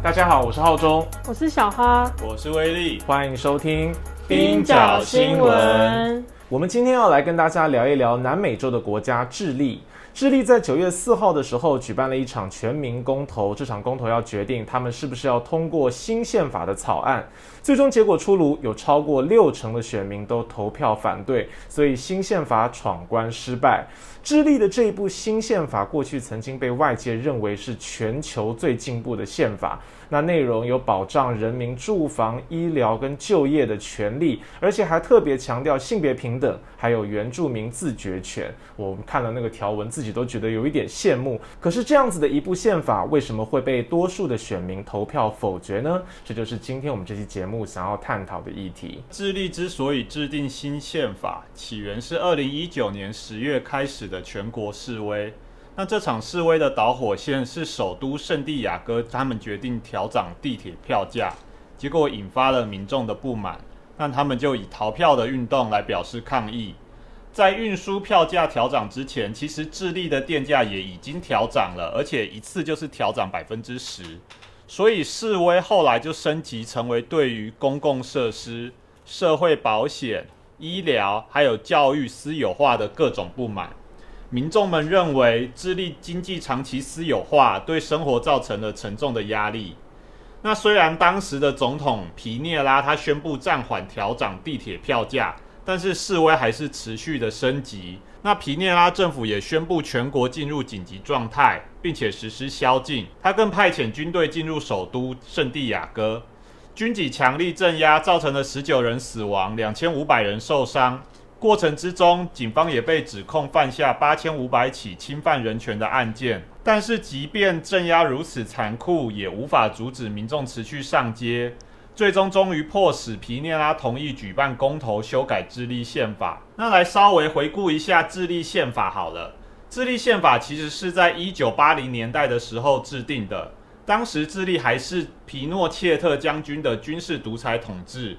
大家好，我是浩中，我是小哈，我是威力，欢迎收听冰角新闻。我们今天要来跟大家聊一聊南美洲的国家智利。智利在九月四号的时候举办了一场全民公投，这场公投要决定他们是不是要通过新宪法的草案。最终结果出炉，有超过六成的选民都投票反对，所以新宪法闯关失败。智利的这一部新宪法过去曾经被外界认为是全球最进步的宪法。那内容有保障人民住房、医疗跟就业的权利，而且还特别强调性别平等，还有原住民自决权。我们看了那个条文，自己都觉得有一点羡慕。可是这样子的一部宪法，为什么会被多数的选民投票否决呢？这就是今天我们这期节目想要探讨的议题。智利之所以制定新宪法，起源是二零一九年十月开始的全国示威。那这场示威的导火线是首都圣地亚哥，他们决定调涨地铁票价，结果引发了民众的不满，那他们就以逃票的运动来表示抗议。在运输票价调涨之前，其实智利的电价也已经调涨了，而且一次就是调涨百分之十，所以示威后来就升级成为对于公共设施、社会保险、医疗还有教育私有化的各种不满。民众们认为，智利经济长期私有化对生活造成了沉重的压力。那虽然当时的总统皮涅拉他宣布暂缓调涨地铁票价，但是示威还是持续的升级。那皮涅拉政府也宣布全国进入紧急状态，并且实施宵禁。他更派遣军队进入首都圣地亚哥，军警强力镇压，造成了十九人死亡，两千五百人受伤。过程之中，警方也被指控犯下八千五百起侵犯人权的案件。但是，即便镇压如此残酷，也无法阻止民众持续上街。最终，终于迫使皮涅拉同意举办公投，修改智利宪法。那来稍微回顾一下智利宪法好了。智利宪法其实是在一九八零年代的时候制定的，当时智利还是皮诺切特将军的军事独裁统治。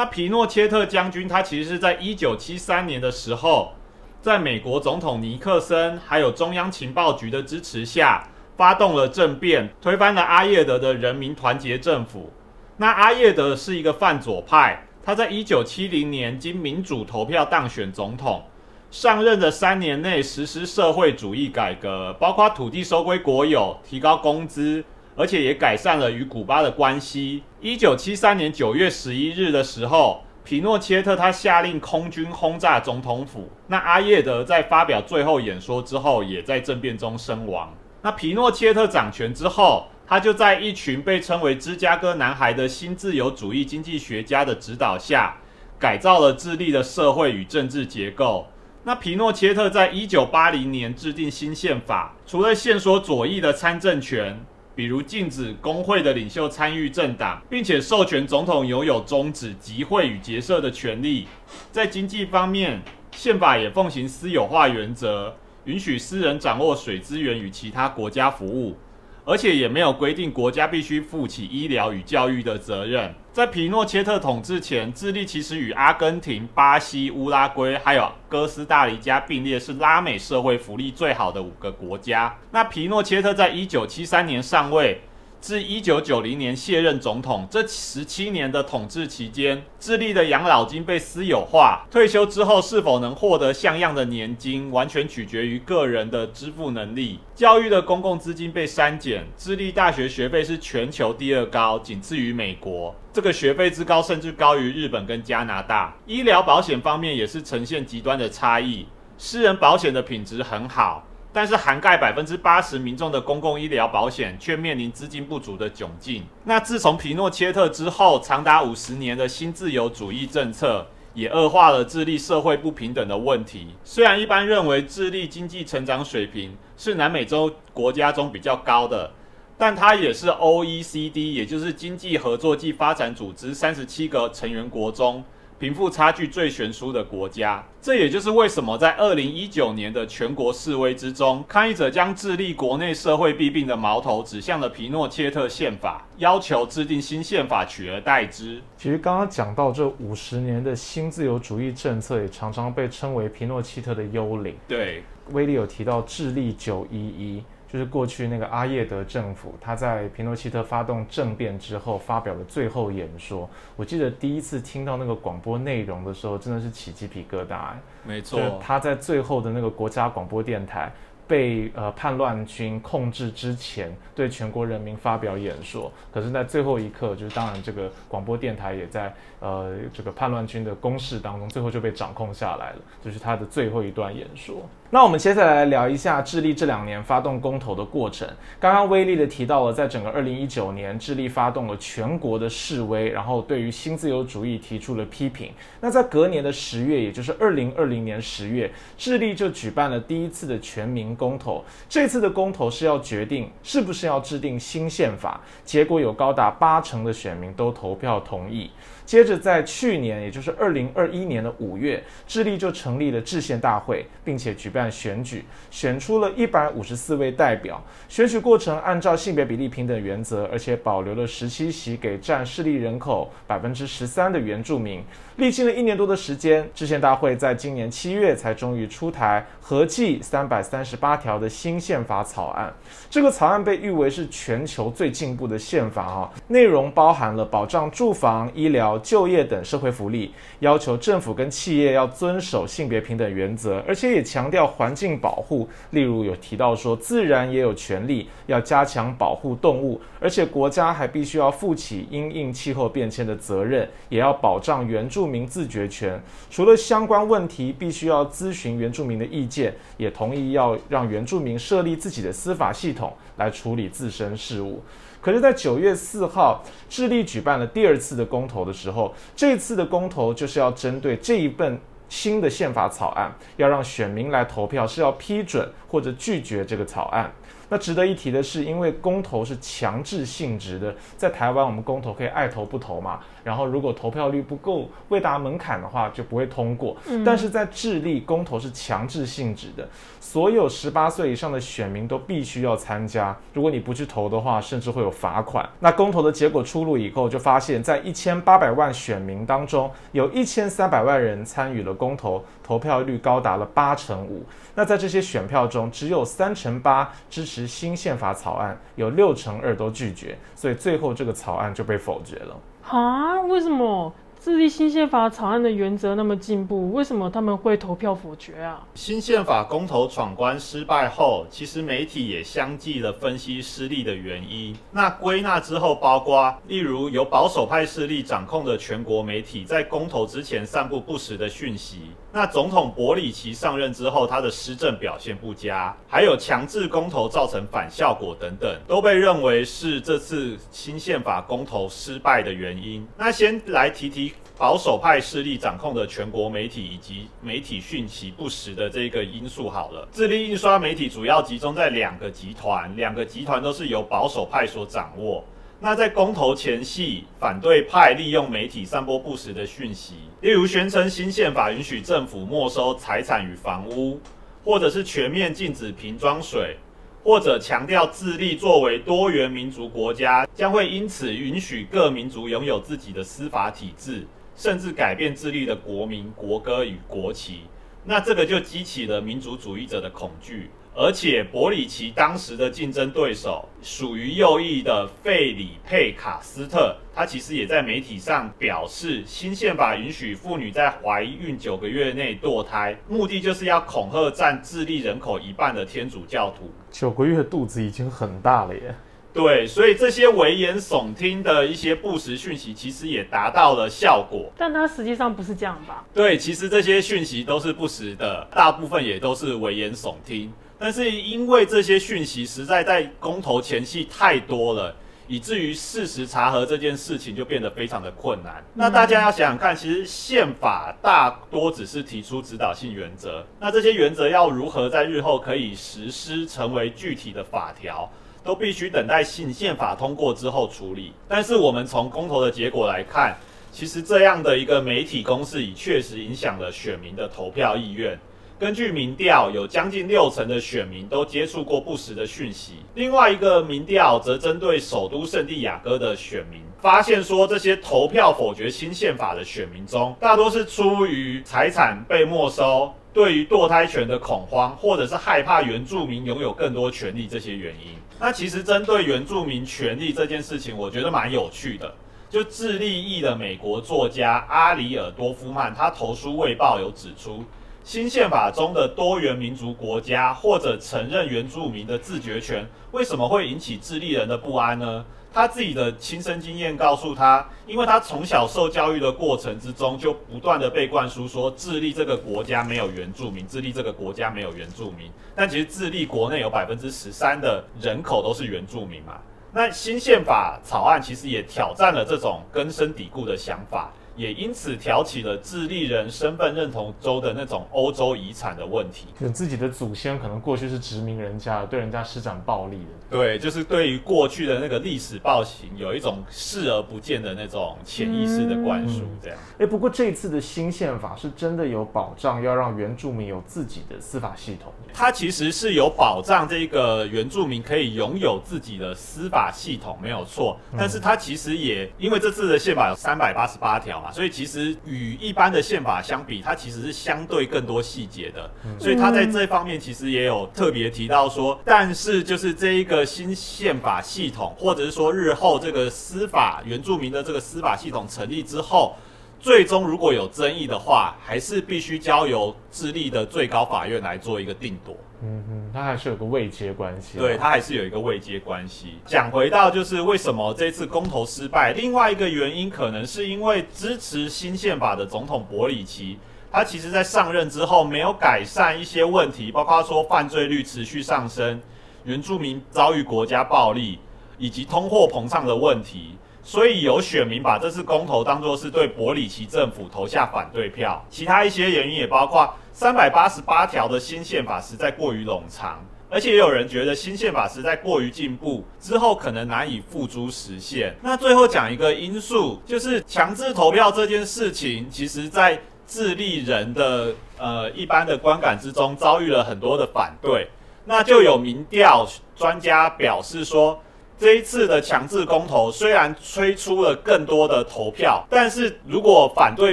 那皮诺切特将军，他其实是在一九七三年的时候，在美国总统尼克森还有中央情报局的支持下，发动了政变，推翻了阿叶德的人民团结政府。那阿叶德是一个泛左派，他在一九七零年经民主投票当选总统，上任的三年内实施社会主义改革，包括土地收归国有、提高工资。而且也改善了与古巴的关系。一九七三年九月十一日的时候，皮诺切特他下令空军轰炸总统府。那阿叶德在发表最后演说之后，也在政变中身亡。那皮诺切特掌权之后，他就在一群被称为“芝加哥男孩”的新自由主义经济学家的指导下，改造了智利的社会与政治结构。那皮诺切特在一九八零年制定新宪法，除了限缩左翼的参政权。比如禁止工会的领袖参与政党，并且授权总统拥有终止集会与结社的权利。在经济方面，宪法也奉行私有化原则，允许私人掌握水资源与其他国家服务。而且也没有规定国家必须负起医疗与教育的责任。在皮诺切特统治前，智利其实与阿根廷、巴西、乌拉圭还有哥斯达黎加并列，是拉美社会福利最好的五个国家。那皮诺切特在一九七三年上位。至一九九零年卸任总统，这十七年的统治期间，智利的养老金被私有化，退休之后是否能获得像样的年金，完全取决于个人的支付能力。教育的公共资金被删减，智利大学学费是全球第二高，仅次于美国。这个学费之高，甚至高于日本跟加拿大。医疗保险方面也是呈现极端的差异，私人保险的品质很好。但是涵盖百分之八十民众的公共医疗保险却面临资金不足的窘境。那自从皮诺切特之后，长达五十年的新自由主义政策也恶化了智利社会不平等的问题。虽然一般认为智利经济成长水平是南美洲国家中比较高的，但它也是 OECD，也就是经济合作暨发展组织三十七个成员国中。贫富差距最悬殊的国家，这也就是为什么在二零一九年的全国示威之中，抗议者将智利国内社会弊病的矛头指向了皮诺切特宪法，要求制定新宪法取而代之。其实刚刚讲到这五十年的新自由主义政策，也常常被称为皮诺切特的幽灵。对。威利有提到智利九一一，就是过去那个阿叶德政府他在皮诺切特发动政变之后发表的最后演说。我记得第一次听到那个广播内容的时候，真的是起鸡皮疙瘩。没错，他在最后的那个国家广播电台。被呃叛乱军控制之前，对全国人民发表演说，可是，在最后一刻，就是当然这个广播电台也在呃这个叛乱军的攻势当中，最后就被掌控下来了，就是他的最后一段演说。那我们接下来聊一下智利这两年发动公投的过程。刚刚威力的提到了，在整个二零一九年，智利发动了全国的示威，然后对于新自由主义提出了批评。那在隔年的十月，也就是二零二零年十月，智利就举办了第一次的全民公投。这次的公投是要决定是不是要制定新宪法，结果有高达八成的选民都投票同意。接着，在去年，也就是二零二一年的五月，智利就成立了制宪大会，并且举办选举，选出了一百五十四位代表。选举过程按照性别比例平等原则，而且保留了十七席给占势力人口百分之十三的原住民。历经了一年多的时间，制宪大会在今年七月才终于出台合计三百三十八条的新宪法草案。这个草案被誉为是全球最进步的宪法啊，内容包含了保障住房、医疗、就业等社会福利，要求政府跟企业要遵守性别平等原则，而且也强调环境保护。例如有提到说，自然也有权利要加强保护动物，而且国家还必须要负起因应气候变迁的责任，也要保障原住。民自决权，除了相关问题必须要咨询原住民的意见，也同意要让原住民设立自己的司法系统来处理自身事务。可是，在九月四号，智利举办了第二次的公投的时候，这次的公投就是要针对这一份新的宪法草案，要让选民来投票，是要批准或者拒绝这个草案。那值得一提的是，因为公投是强制性质的，在台湾我们公投可以爱投不投嘛。然后如果投票率不够未达门槛的话，就不会通过。但是在智利，公投是强制性质的，所有十八岁以上的选民都必须要参加。如果你不去投的话，甚至会有罚款。那公投的结果出炉以后，就发现，在一千八百万选民当中，有一千三百万人参与了公投，投票率高达了八成五。那在这些选票中，只有三成八支持。新宪法草案有六成二都拒绝，所以最后这个草案就被否决了。啊？为什么？智利新宪法草案的原则那么进步，为什么他们会投票否决啊？新宪法公投闯关失败后，其实媒体也相继的分析失利的原因。那归纳之后，包括例如由保守派势力掌控的全国媒体在公投之前散布不实的讯息。那总统博里奇上任之后，他的施政表现不佳，还有强制公投造成反效果等等，都被认为是这次新宪法公投失败的原因。那先来提提。保守派势力掌控的全国媒体以及媒体讯息不实的这个因素好了，智利印刷媒体主要集中在两个集团，两个集团都是由保守派所掌握。那在公投前夕，反对派利用媒体散播不实的讯息，例如宣称新宪法允许政府没收财产与房屋，或者是全面禁止瓶装水，或者强调智利作为多元民族国家，将会因此允许各民族拥有自己的司法体制。甚至改变智利的国民国歌与国旗，那这个就激起了民族主义者的恐惧。而且，博里奇当时的竞争对手属于右翼的费里佩卡斯特，他其实也在媒体上表示，新宪法允许妇女在怀孕九个月内堕胎，目的就是要恐吓占智利人口一半的天主教徒。九个月肚子已经很大了耶。对，所以这些危言耸听的一些不实讯息，其实也达到了效果。但它实际上不是这样吧？对，其实这些讯息都是不实的，大部分也都是危言耸听。但是因为这些讯息实在在公投前夕太多了，以至于事实查核这件事情就变得非常的困难。那大家要想想看，其实宪法大多只是提出指导性原则，那这些原则要如何在日后可以实施，成为具体的法条？都必须等待新宪法通过之后处理。但是我们从公投的结果来看，其实这样的一个媒体公示已确实影响了选民的投票意愿。根据民调，有将近六成的选民都接触过不实的讯息。另外一个民调则针对首都圣地亚哥的选民，发现说这些投票否决新宪法的选民中，大多是出于财产被没收。对于堕胎权的恐慌，或者是害怕原住民拥有更多权利这些原因。那其实针对原住民权利这件事情，我觉得蛮有趣的。就智利裔的美国作家阿里尔多夫曼，他投书《卫报》有指出，新宪法中的多元民族国家或者承认原住民的自决权，为什么会引起智利人的不安呢？他自己的亲身经验告诉他，因为他从小受教育的过程之中，就不断的被灌输说，智利这个国家没有原住民，智利这个国家没有原住民。但其实智利国内有百分之十三的人口都是原住民嘛。那新宪法草案其实也挑战了这种根深蒂固的想法，也因此挑起了智利人身份认同州的那种欧洲遗产的问题。就自己的祖先可能过去是殖民人家，对人家施展暴力的。对，就是对于过去的那个历史暴行，有一种视而不见的那种潜意识的灌输，这样。哎，不过这次的新宪法是真的有保障，要让原住民有自己的司法系统。它其实是有保障，这个原住民可以拥有自己的司法系统，没有错。但是它其实也因为这次的宪法有三百八十八条嘛，所以其实与一般的宪法相比，它其实是相对更多细节的。所以他在这方面其实也有特别提到说，但是就是这一个新宪法系统，或者是说日后这个司法原住民的这个司法系统成立之后。最终如果有争议的话，还是必须交由智利的最高法院来做一个定夺。嗯哼，它还是有个位阶关系。对，它还是有一个位阶关系。讲回到就是为什么这次公投失败，另外一个原因可能是因为支持新宪法的总统博里奇，他其实在上任之后没有改善一些问题，包括说犯罪率持续上升、原住民遭遇国家暴力以及通货膨胀的问题。所以有选民把这次公投当作是对伯里奇政府投下反对票，其他一些原因也包括三百八十八条的新宪法实在过于冗长，而且也有人觉得新宪法实在过于进步，之后可能难以付诸实现。那最后讲一个因素，就是强制投票这件事情，其实在智利人的呃一般的观感之中遭遇了很多的反对，那就有民调专家表示说。这一次的强制公投虽然催出了更多的投票，但是如果反对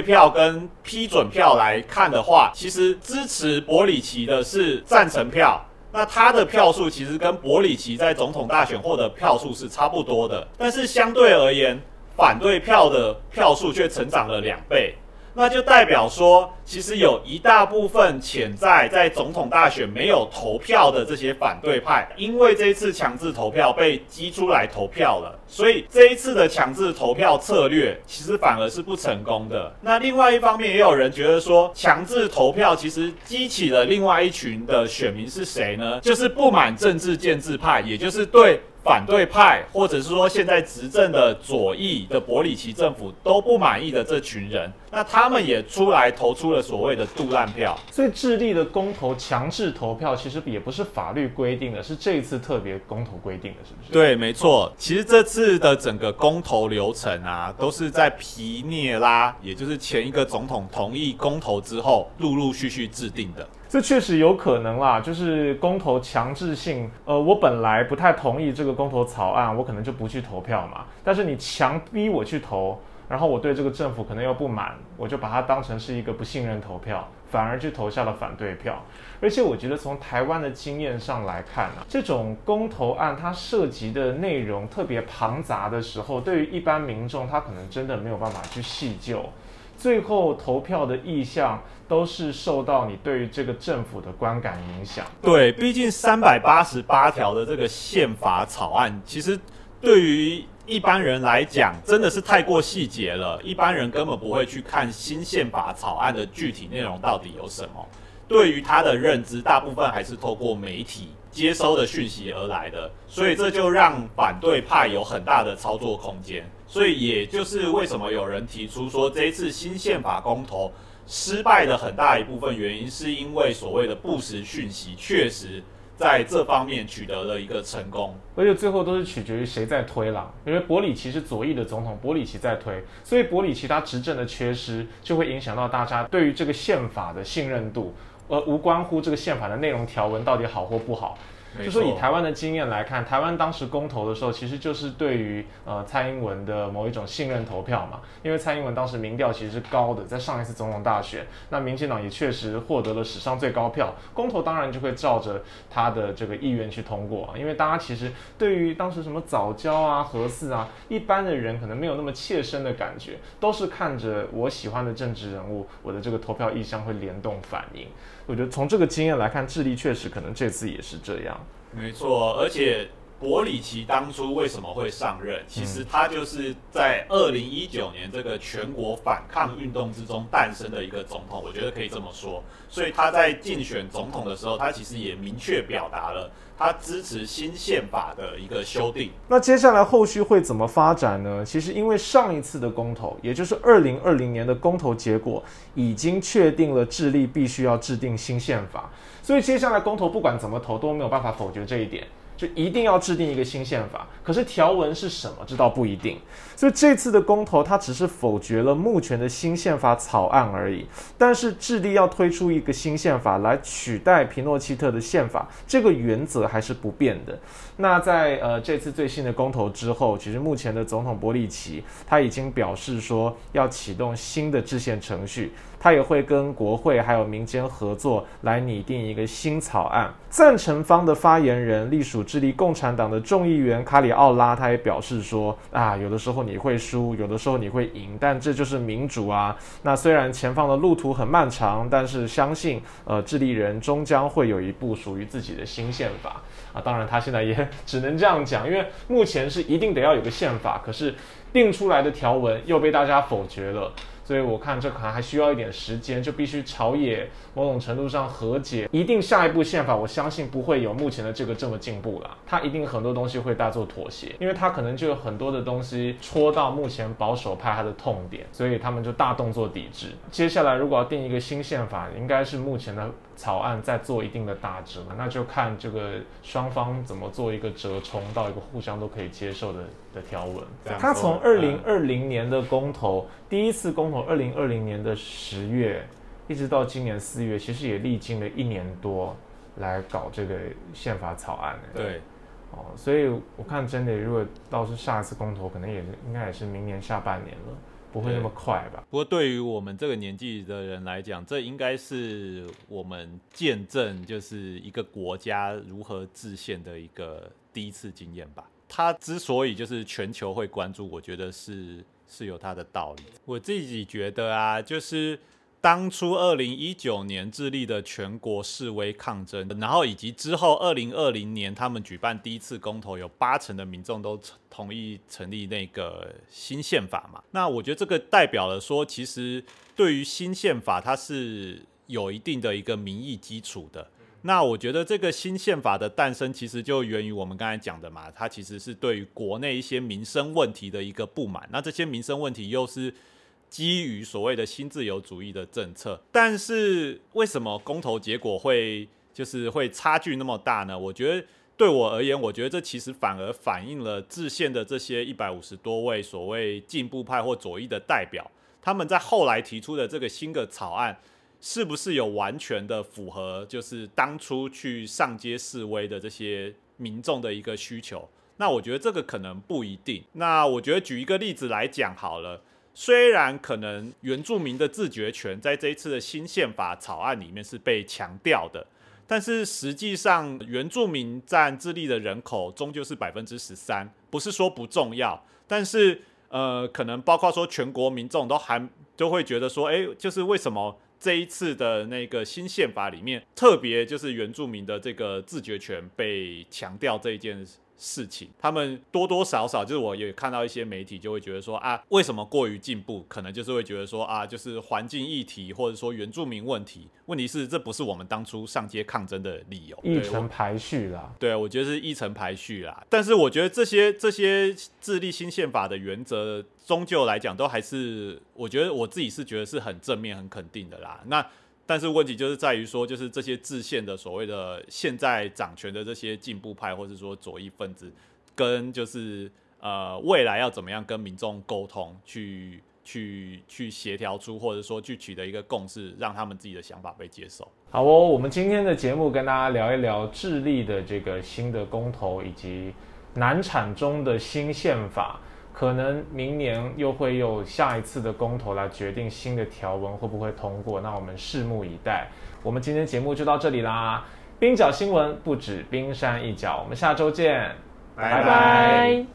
票跟批准票来看的话，其实支持伯里奇的是赞成票，那他的票数其实跟伯里奇在总统大选获得票数是差不多的，但是相对而言，反对票的票数却成长了两倍。那就代表说，其实有一大部分潜在在总统大选没有投票的这些反对派，因为这一次强制投票被激出来投票了，所以这一次的强制投票策略其实反而是不成功的。那另外一方面，也有人觉得说，强制投票其实激起了另外一群的选民是谁呢？就是不满政治建制派，也就是对。反对派，或者是说现在执政的左翼的伯里奇政府都不满意的这群人，那他们也出来投出了所谓的杜烂票。所以智利的公投强制投票其实也不是法律规定的，是这一次特别公投规定的，是不是？对，没错。其实这次的整个公投流程啊，都是在皮涅拉，也就是前一个总统同意公投之后，陆陆续续制定的。这确实有可能啦，就是公投强制性。呃，我本来不太同意这个公投草案，我可能就不去投票嘛。但是你强逼我去投，然后我对这个政府可能又不满，我就把它当成是一个不信任投票，反而去投下了反对票。而且我觉得从台湾的经验上来看啊，这种公投案它涉及的内容特别庞杂的时候，对于一般民众他可能真的没有办法去细究。最后投票的意向都是受到你对于这个政府的观感影响。对，毕竟三百八十八条的这个宪法草案，其实对于一般人来讲，真的是太过细节了。一般人根本不会去看新宪法草案的具体内容到底有什么。对于他的认知，大部分还是透过媒体接收的讯息而来的，所以这就让反对派有很大的操作空间。所以，也就是为什么有人提出说，这一次新宪法公投失败的很大一部分原因，是因为所谓的不实讯息确实在这方面取得了一个成功，而且最后都是取决于谁在推了。因为伯里奇是左翼的总统，伯里奇在推，所以伯里奇他执政的缺失，就会影响到大家对于这个宪法的信任度，而无关乎这个宪法的内容条文到底好或不好。就说以台湾的经验来看，台湾当时公投的时候，其实就是对于呃蔡英文的某一种信任投票嘛。因为蔡英文当时民调其实是高的，在上一次总统大选，那民进党也确实获得了史上最高票，公投当然就会照着他的这个意愿去通过。啊因为大家其实对于当时什么早教啊、核四啊，一般的人可能没有那么切身的感觉，都是看着我喜欢的政治人物，我的这个投票意向会联动反应。我觉得从这个经验来看，智利确实可能这次也是这样。没错，而且伯里奇当初为什么会上任？其实他就是在二零一九年这个全国反抗运动之中诞生的一个总统，我觉得可以这么说。所以他在竞选总统的时候，他其实也明确表达了他支持新宪法的一个修订。那接下来后续会怎么发展呢？其实因为上一次的公投，也就是二零二零年的公投结果，已经确定了智利必须要制定新宪法，所以接下来公投不管怎么投都没有办法否决这一点。就一定要制定一个新宪法，可是条文是什么，这倒不一定。所以这次的公投，它只是否决了目前的新宪法草案而已。但是智利要推出一个新宪法来取代皮诺契特的宪法，这个原则还是不变的。那在呃这次最新的公投之后，其实目前的总统波利奇他已经表示说要启动新的制宪程序。他也会跟国会还有民间合作来拟定一个新草案。赞成方的发言人，隶属智利共产党的众议员卡里奥拉，他也表示说：啊，有的时候你会输，有的时候你会赢，但这就是民主啊。那虽然前方的路途很漫长，但是相信呃智利人终将会有一部属于自己的新宪法啊。当然，他现在也只能这样讲，因为目前是一定得要有个宪法，可是定出来的条文又被大家否决了。所以我看这可能还需要一点时间，就必须朝野某种程度上和解。一定下一步宪法，我相信不会有目前的这个这么进步了。它一定很多东西会大做妥协，因为它可能就有很多的东西戳到目前保守派他的痛点，所以他们就大动作抵制。接下来如果要定一个新宪法，应该是目前的草案在做一定的大折，那就看这个双方怎么做一个折冲到一个互相都可以接受的。的条文，他从二零二零年的公投第一次公投，二零二零年的十月，一直到今年四月，其实也历经了一年多来搞这个宪法草案。对，哦，所以我看真的，如果倒是下一次公投，可能也是应该也是明年下半年了，不会那么快吧？不过对于我们这个年纪的人来讲，这应该是我们见证就是一个国家如何制宪的一个第一次经验吧。他之所以就是全球会关注，我觉得是是有他的道理。我自己觉得啊，就是当初二零一九年智利的全国示威抗争，然后以及之后二零二零年他们举办第一次公投，有八成的民众都同意成立那个新宪法嘛。那我觉得这个代表了说，其实对于新宪法，它是有一定的一个民意基础的。那我觉得这个新宪法的诞生，其实就源于我们刚才讲的嘛，它其实是对于国内一些民生问题的一个不满。那这些民生问题又是基于所谓的新自由主义的政策，但是为什么公投结果会就是会差距那么大呢？我觉得对我而言，我觉得这其实反而反映了制宪的这些一百五十多位所谓进步派或左翼的代表，他们在后来提出的这个新的草案。是不是有完全的符合，就是当初去上街示威的这些民众的一个需求？那我觉得这个可能不一定。那我觉得举一个例子来讲好了，虽然可能原住民的自决权在这一次的新宪法草案里面是被强调的，但是实际上原住民占智利的人口终究是百分之十三，不是说不重要，但是呃，可能包括说全国民众都还都会觉得说，哎，就是为什么？这一次的那个新宪法里面，特别就是原住民的这个自觉权被强调这一件事事。情，他们多多少少就是我也看到一些媒体就会觉得说啊，为什么过于进步？可能就是会觉得说啊，就是环境议题或者说原住民问题。问题是这不是我们当初上街抗争的理由，议程排序啦。对，我觉得是议程排序啦。但是我觉得这些这些智立新宪法的原则，终究来讲都还是，我觉得我自己是觉得是很正面、很肯定的啦。那。但是问题就是在于说，就是这些制宪的所谓的现在掌权的这些进步派，或者说左翼分子，跟就是呃未来要怎么样跟民众沟通去。去去协调出，或者说去取得一个共识，让他们自己的想法被接受。好哦，我们今天的节目跟大家聊一聊智利的这个新的公投以及难产中的新宪法，可能明年又会有下一次的公投来决定新的条文会不会通过，那我们拭目以待。我们今天节目就到这里啦，冰角新闻不止冰山一角，我们下周见，拜拜